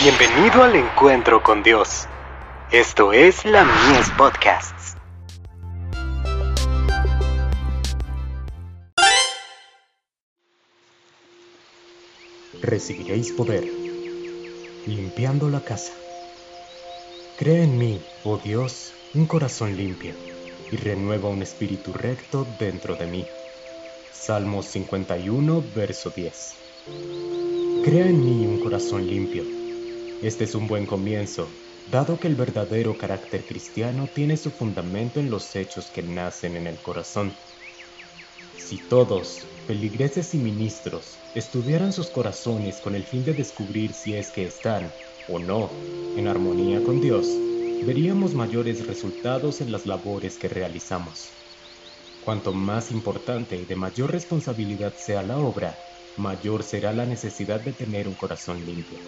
Bienvenido al encuentro con Dios. Esto es la Mies Podcasts. Recibiréis poder, limpiando la casa. Crea en mí, oh Dios, un corazón limpio, y renueva un espíritu recto dentro de mí. Salmos 51, verso 10. Crea en mí un corazón limpio. Este es un buen comienzo, dado que el verdadero carácter cristiano tiene su fundamento en los hechos que nacen en el corazón. Si todos, feligreses y ministros, estudiaran sus corazones con el fin de descubrir si es que están, o no, en armonía con Dios, veríamos mayores resultados en las labores que realizamos. Cuanto más importante y de mayor responsabilidad sea la obra, mayor será la necesidad de tener un corazón limpio.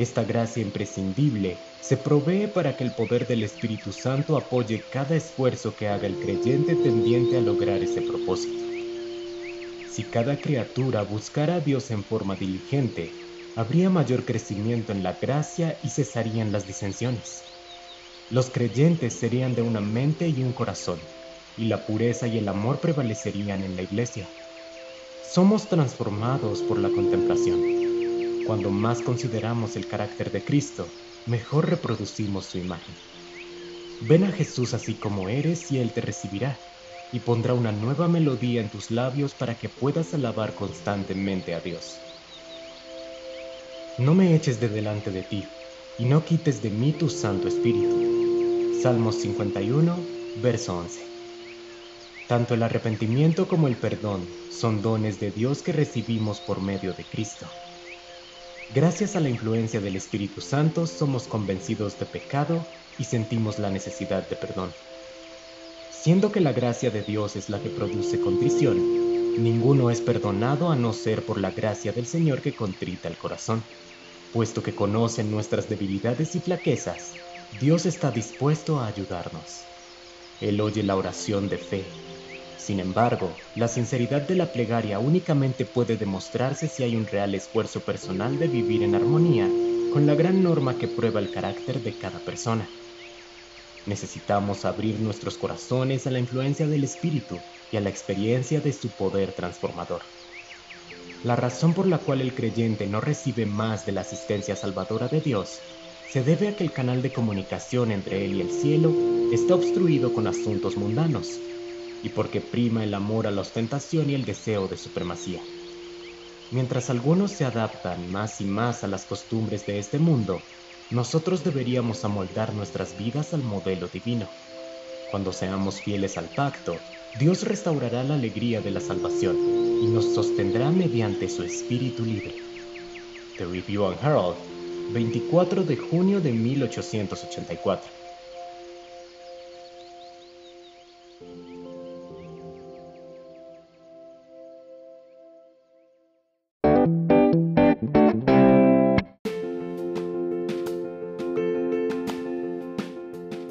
Esta gracia imprescindible se provee para que el poder del Espíritu Santo apoye cada esfuerzo que haga el creyente tendiente a lograr ese propósito. Si cada criatura buscara a Dios en forma diligente, habría mayor crecimiento en la gracia y cesarían las disensiones. Los creyentes serían de una mente y un corazón y la pureza y el amor prevalecerían en la iglesia. Somos transformados por la contemplación. Cuando más consideramos el carácter de Cristo, mejor reproducimos su imagen. Ven a Jesús así como eres y Él te recibirá y pondrá una nueva melodía en tus labios para que puedas alabar constantemente a Dios. No me eches de delante de ti y no quites de mí tu Santo Espíritu. Salmos 51, verso 11. Tanto el arrepentimiento como el perdón son dones de Dios que recibimos por medio de Cristo. Gracias a la influencia del Espíritu Santo somos convencidos de pecado y sentimos la necesidad de perdón. Siendo que la gracia de Dios es la que produce contrición, ninguno es perdonado a no ser por la gracia del Señor que contrita el corazón. Puesto que conoce nuestras debilidades y flaquezas, Dios está dispuesto a ayudarnos. Él oye la oración de fe sin embargo, la sinceridad de la plegaria únicamente puede demostrarse si hay un real esfuerzo personal de vivir en armonía con la gran norma que prueba el carácter de cada persona. Necesitamos abrir nuestros corazones a la influencia del Espíritu y a la experiencia de su poder transformador. La razón por la cual el creyente no recibe más de la asistencia salvadora de Dios se debe a que el canal de comunicación entre él y el cielo está obstruido con asuntos mundanos y porque prima el amor a la ostentación y el deseo de supremacía. Mientras algunos se adaptan más y más a las costumbres de este mundo, nosotros deberíamos amoldar nuestras vidas al modelo divino. Cuando seamos fieles al pacto, Dios restaurará la alegría de la salvación y nos sostendrá mediante su espíritu libre. The Review and Herald, 24 de junio de 1884.